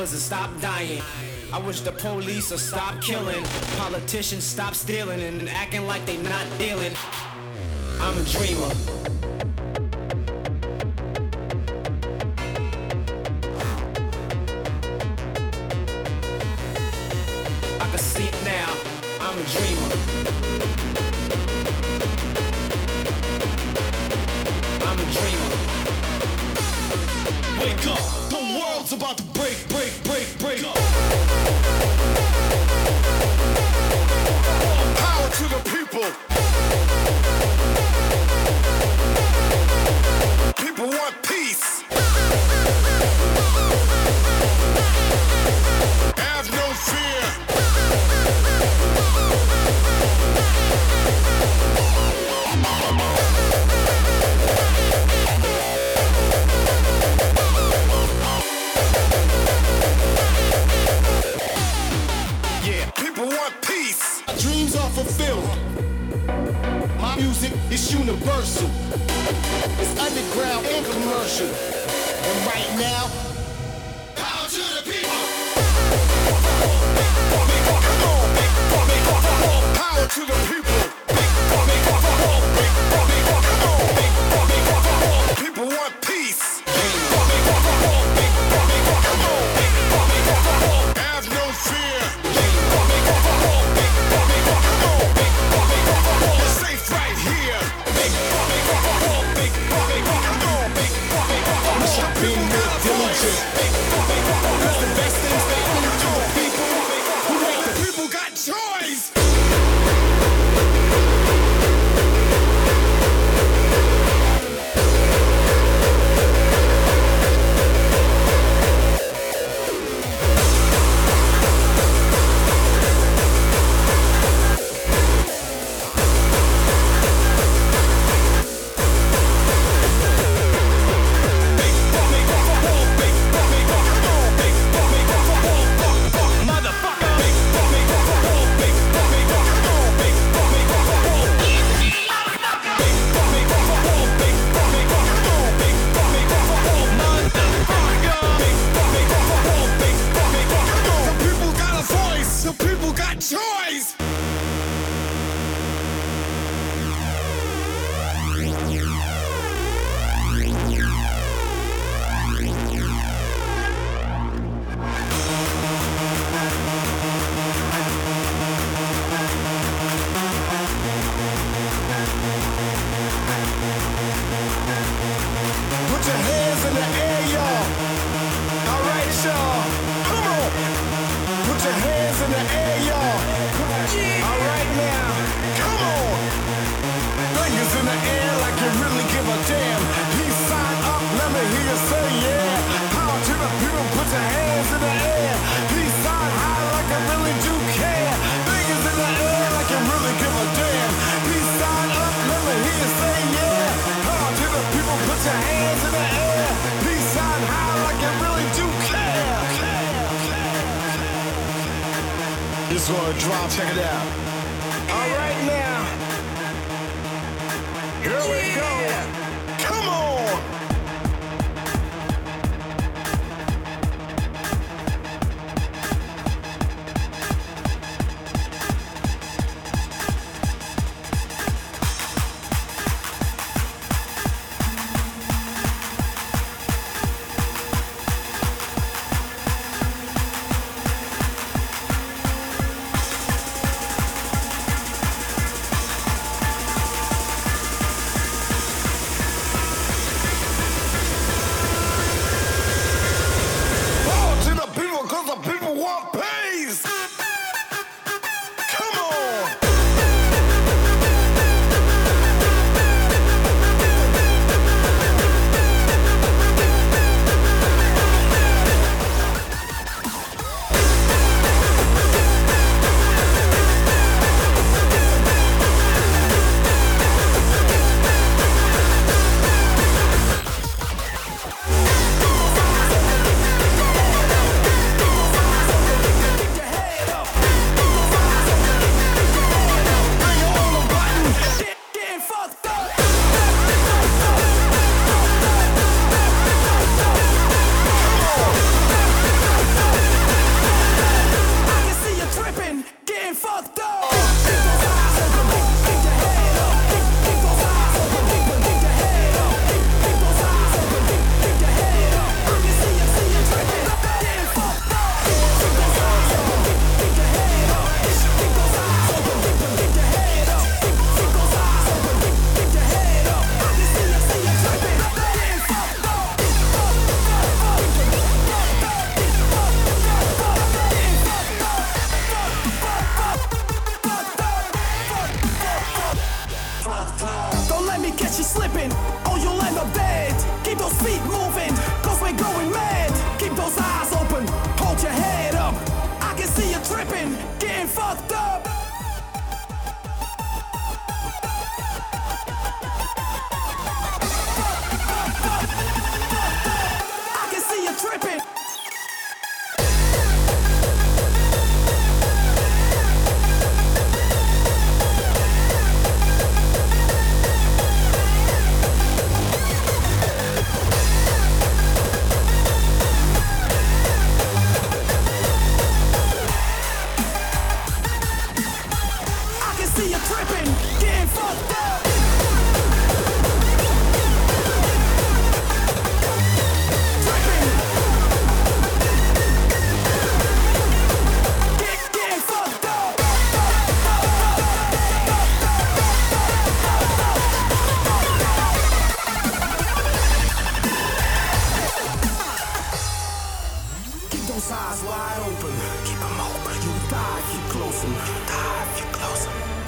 numbers and stop dying. I wish the police would stop killing. Politicians stop stealing and acting like they not dealing. I'm a dreamer. you.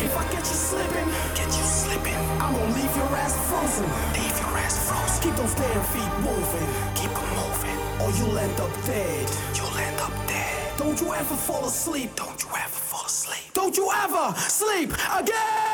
If I get you slipping, get you slipping. I'm gonna leave your ass frozen. Leave your ass frozen. Keep those damn feet moving. Keep them moving. Or you'll end up dead. You'll end up dead. Don't you ever fall asleep. Don't you ever fall asleep. Don't you ever sleep again.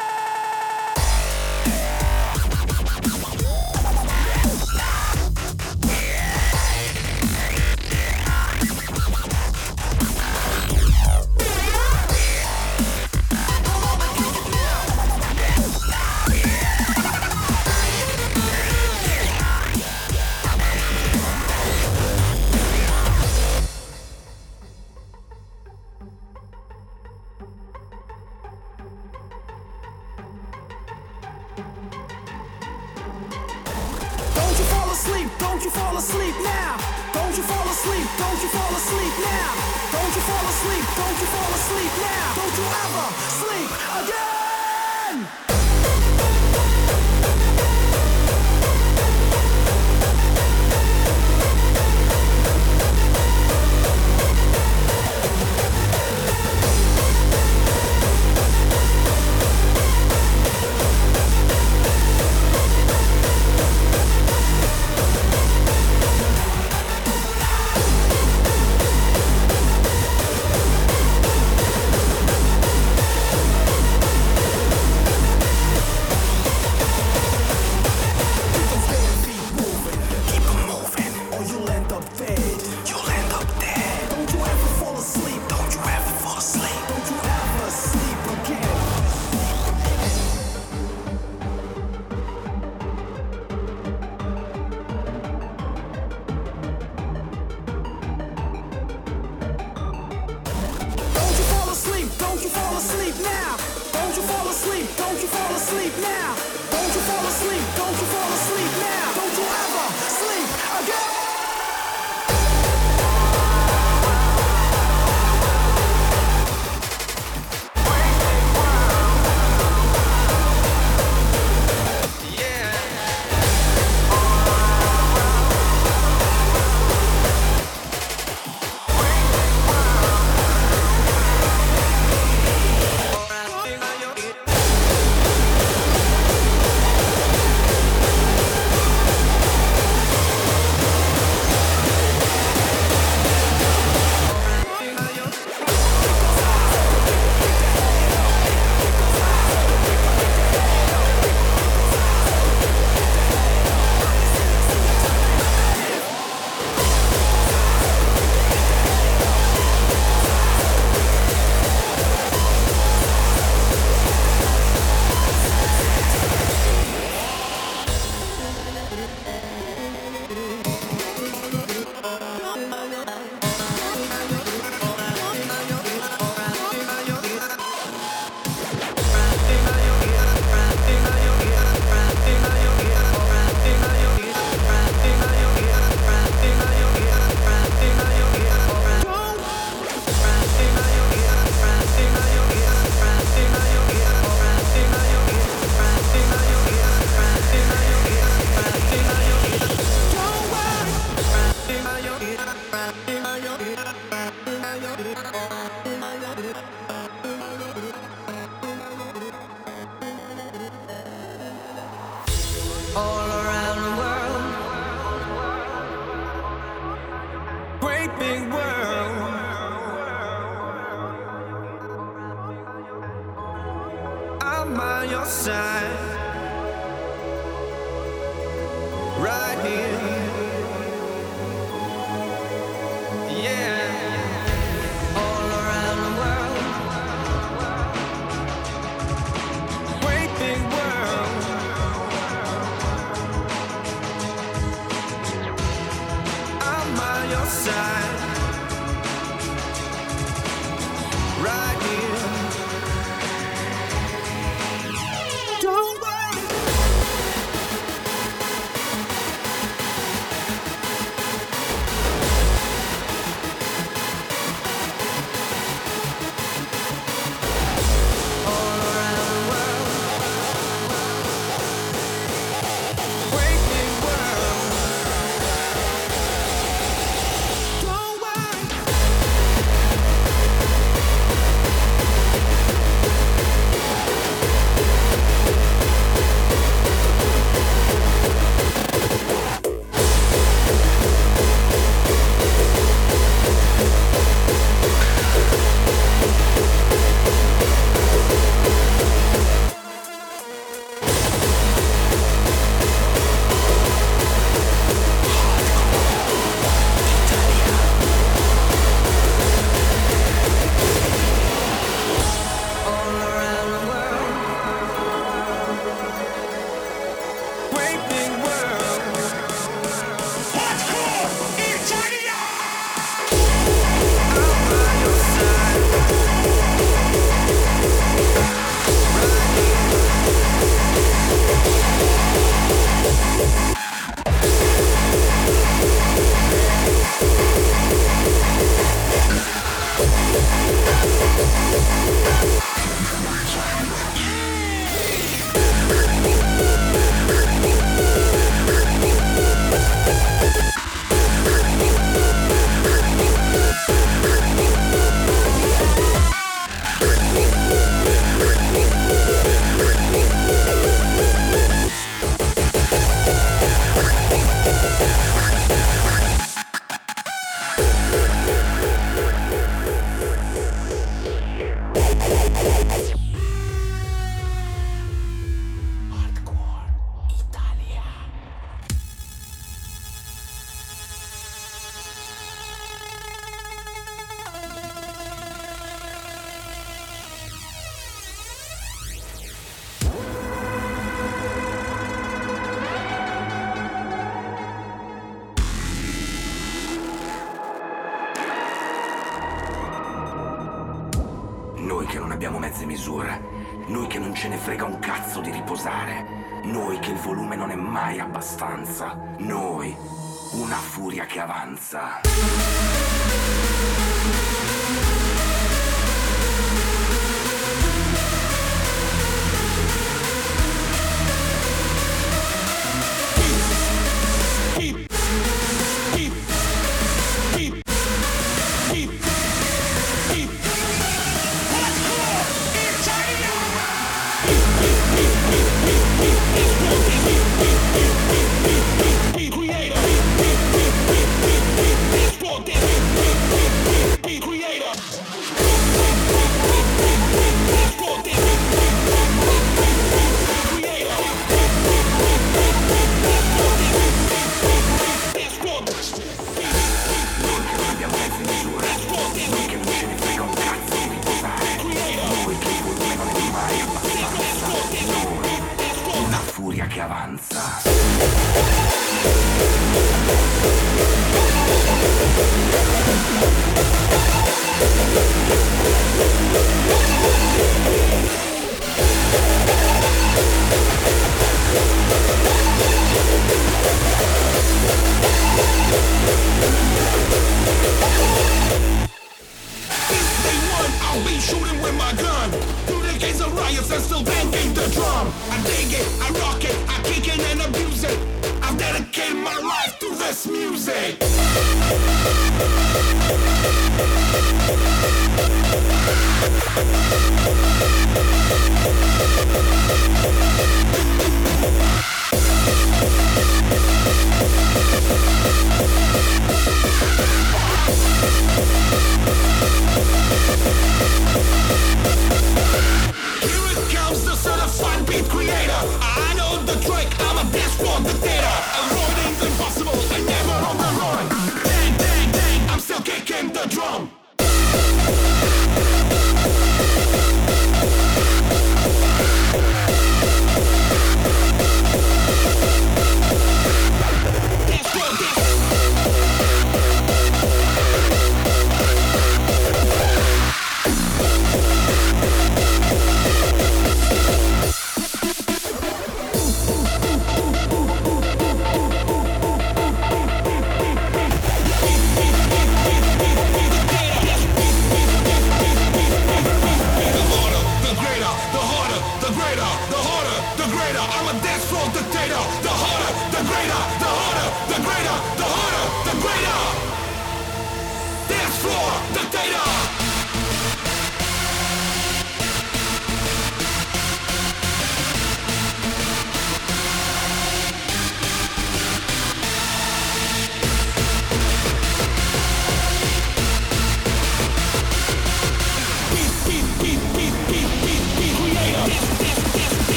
That.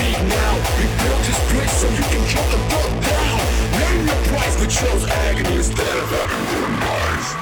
hate now. He built his place so you can cut the fuck down. Name your price, but chose agony instead of agony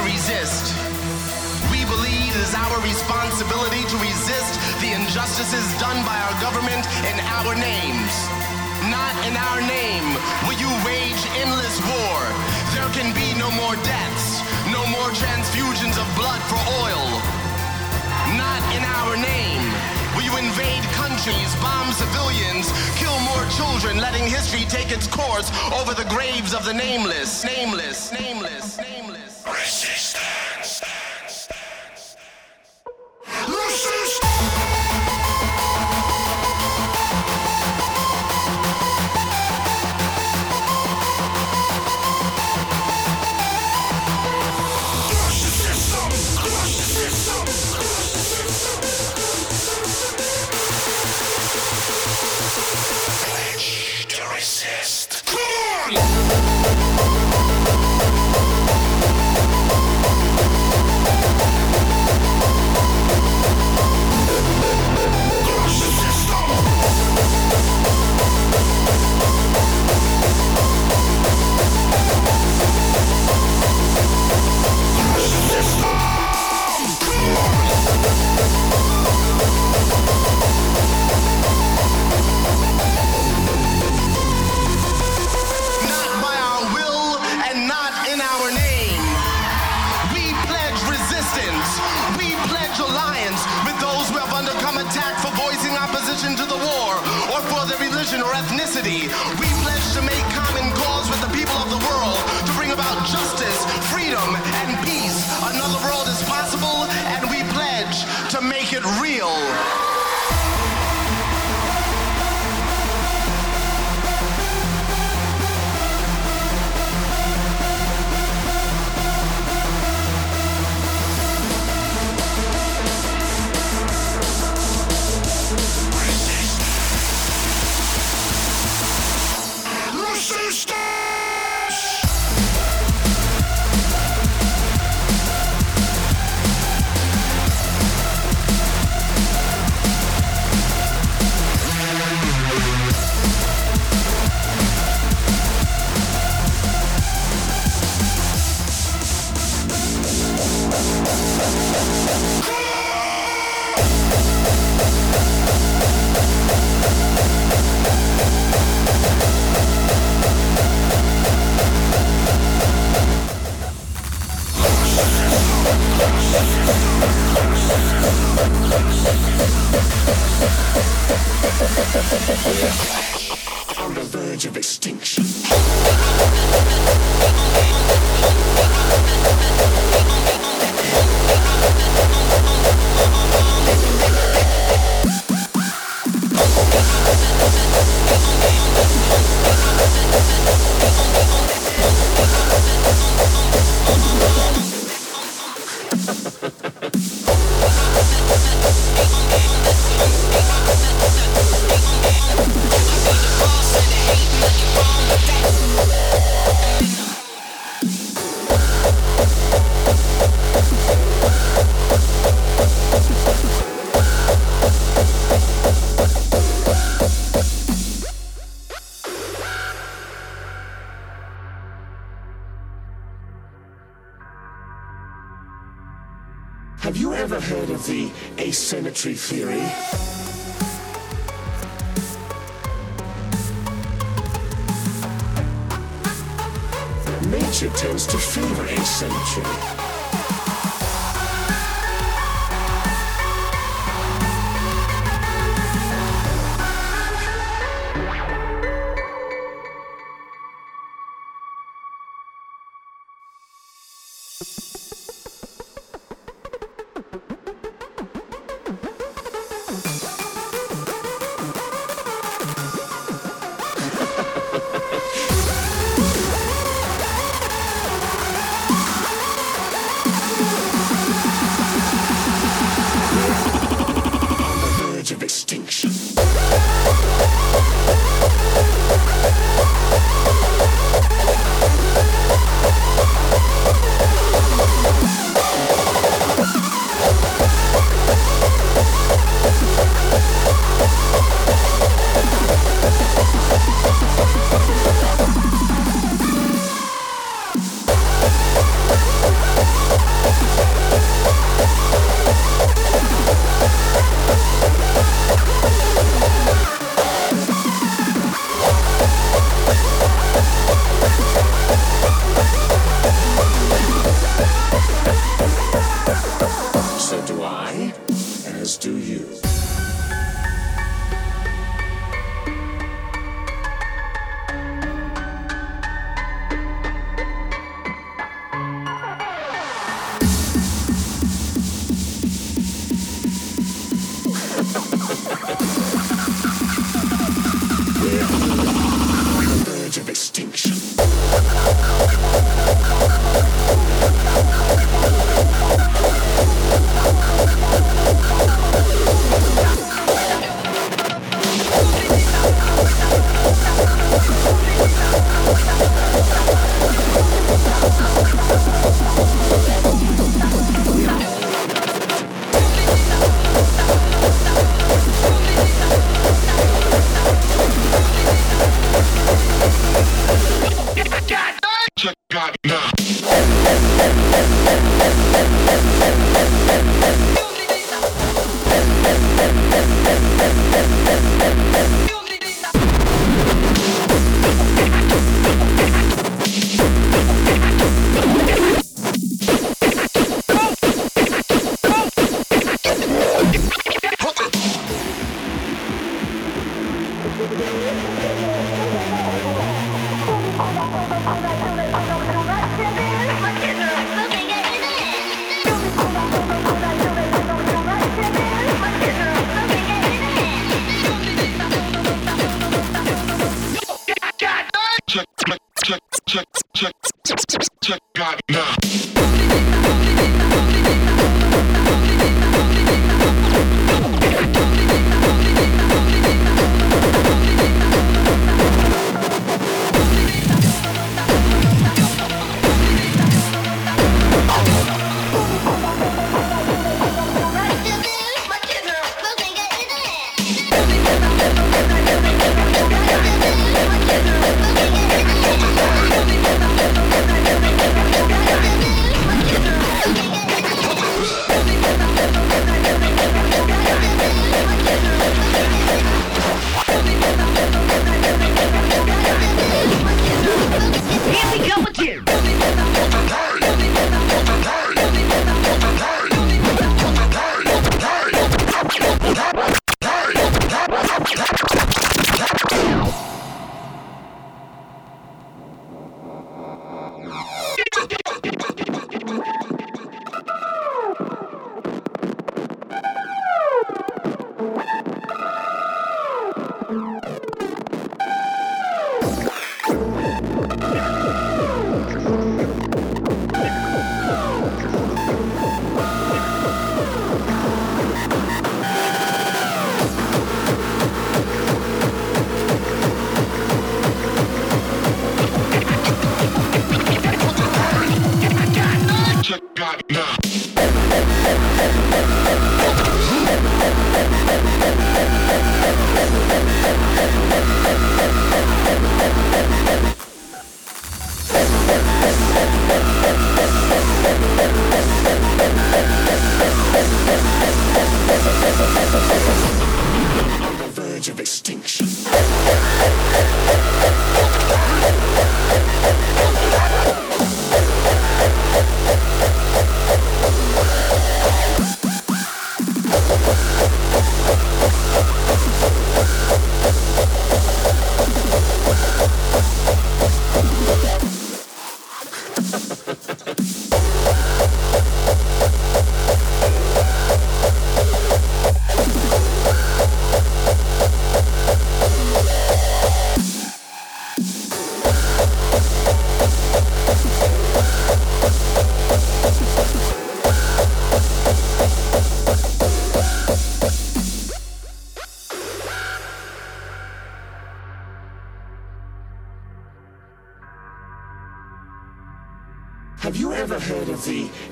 to resist. We believe it is our responsibility to resist the injustices done by our government in our names. Not in our name will you wage endless war. There can be no more deaths, no more transfusions of blood for oil. Not in our name will you invade countries, bomb civilians, kill more children, letting history take its course over the graves of the nameless, nameless, nameless. nameless. to make it real. Have you ever heard of the asymmetry theory? Nature tends to favor asymmetry.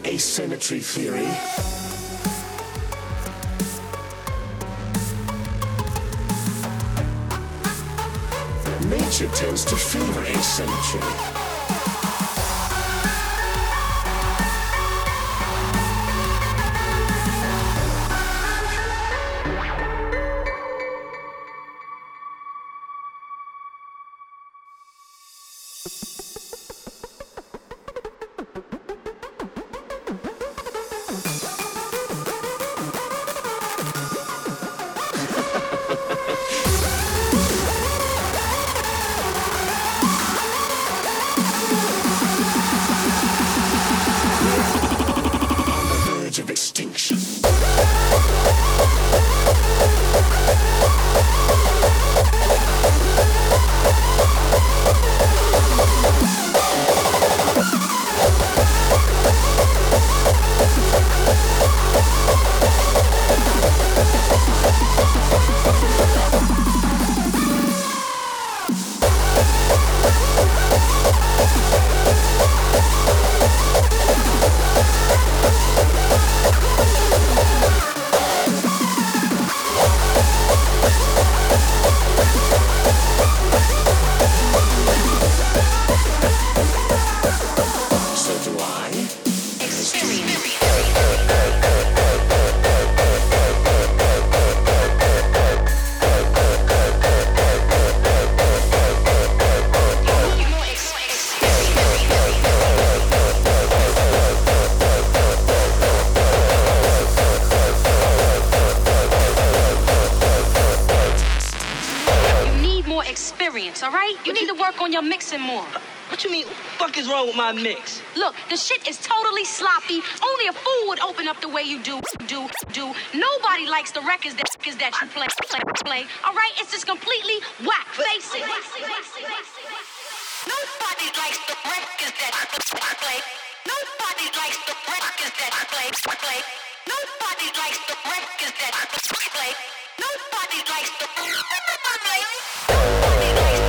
Asymmetry theory. Nature tends to favor asymmetry. Experience, all right? You need to work on your mixing more. What you mean? Fuck is wrong with my mix? Look, the shit is totally sloppy. Only a fool would open up the way you do, do, do. Nobody likes the records that, that you play, play, play. All right? It's just completely whack. Face it. Nobody likes the records that I play. Nobody likes the records that I play, play. Nobody likes the records that I play. Nobody likes the Nobody likes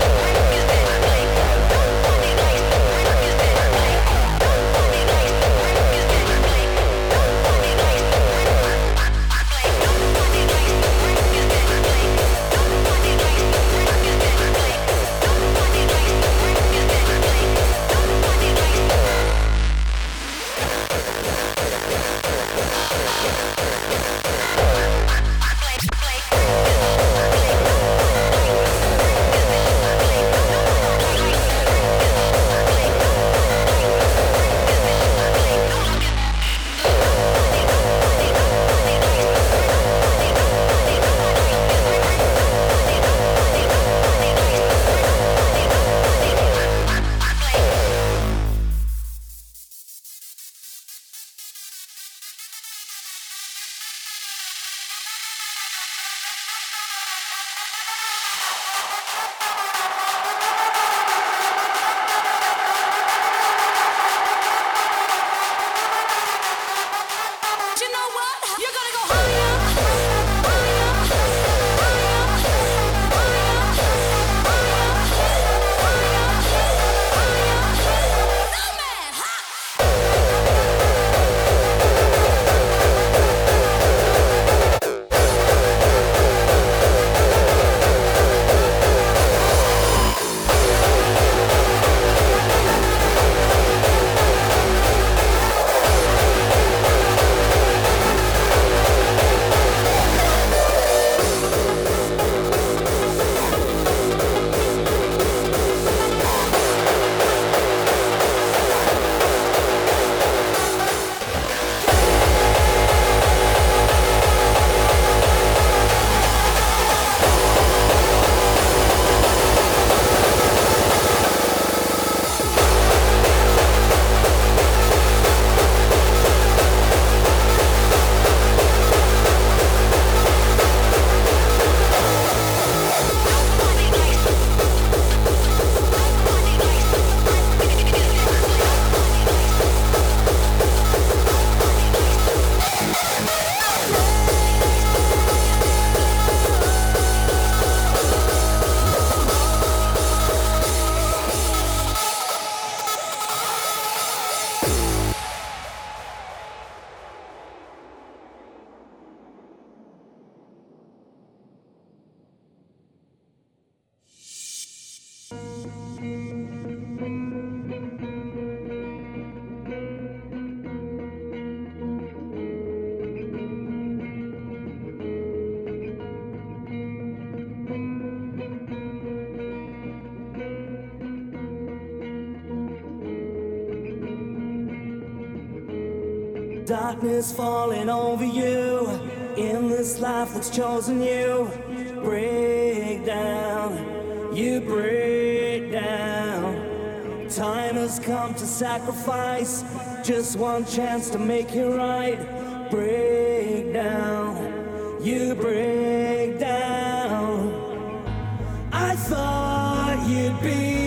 chosen you. Break down, you break down. Time has come to sacrifice just one chance to make it right. Break down, you break down. I thought you'd be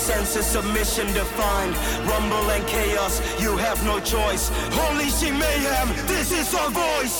sense of submission defined. Rumble and chaos, you have no choice. Holy she mayhem, this is our voice.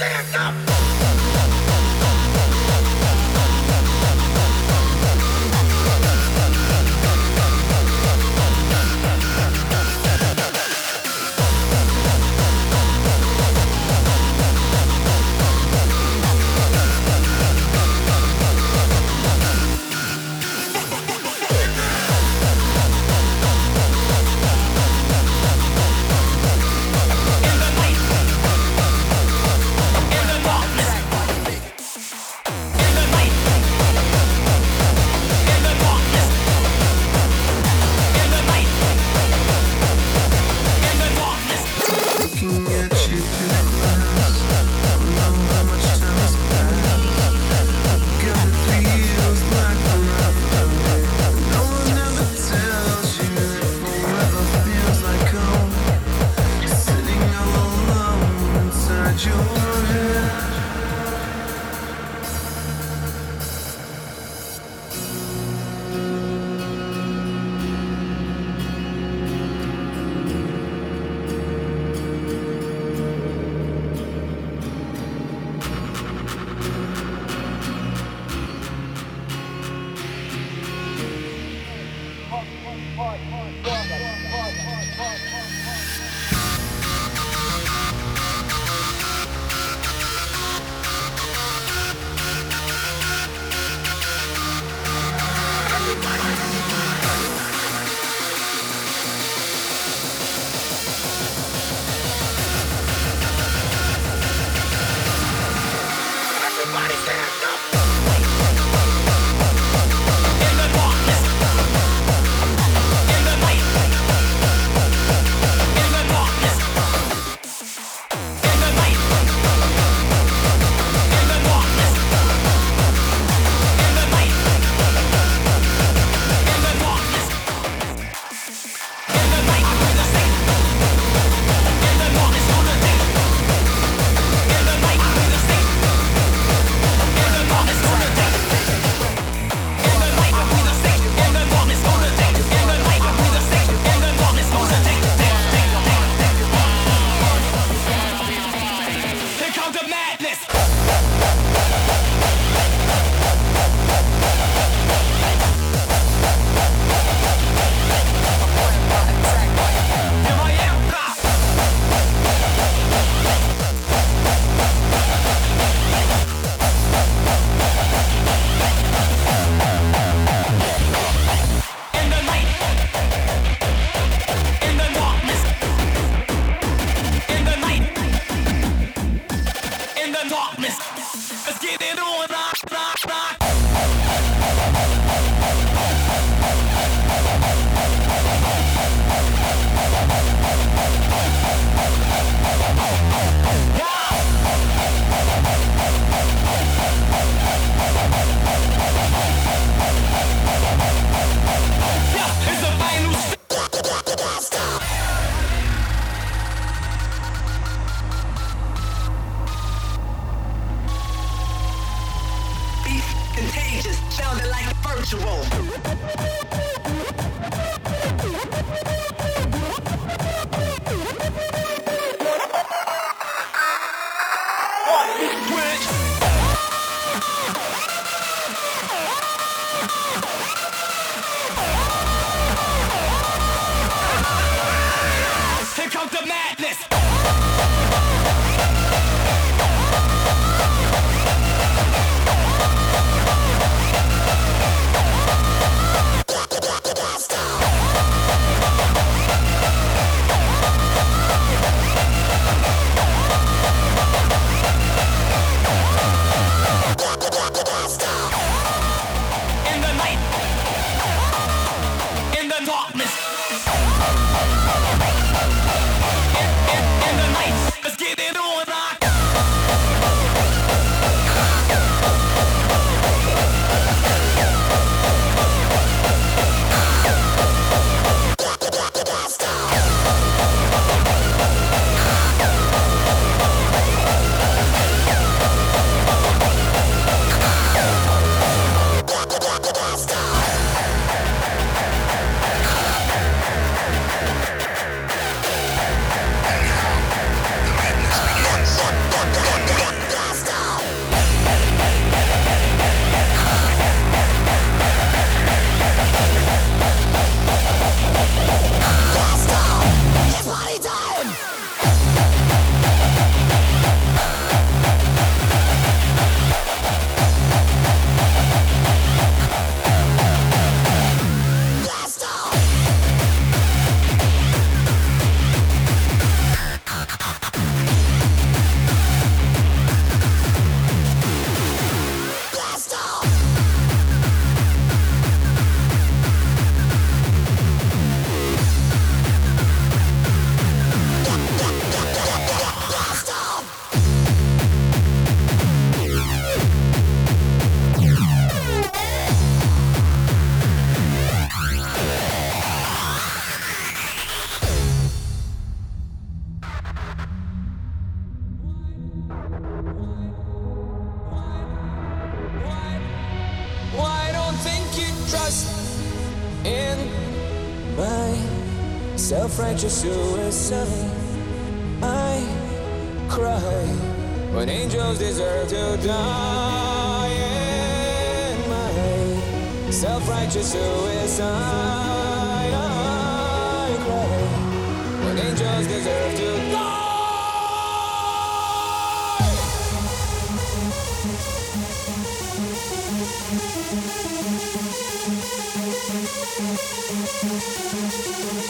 stand up.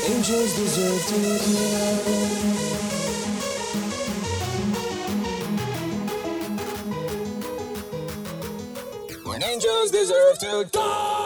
Angels deserve to die. When angels deserve to die.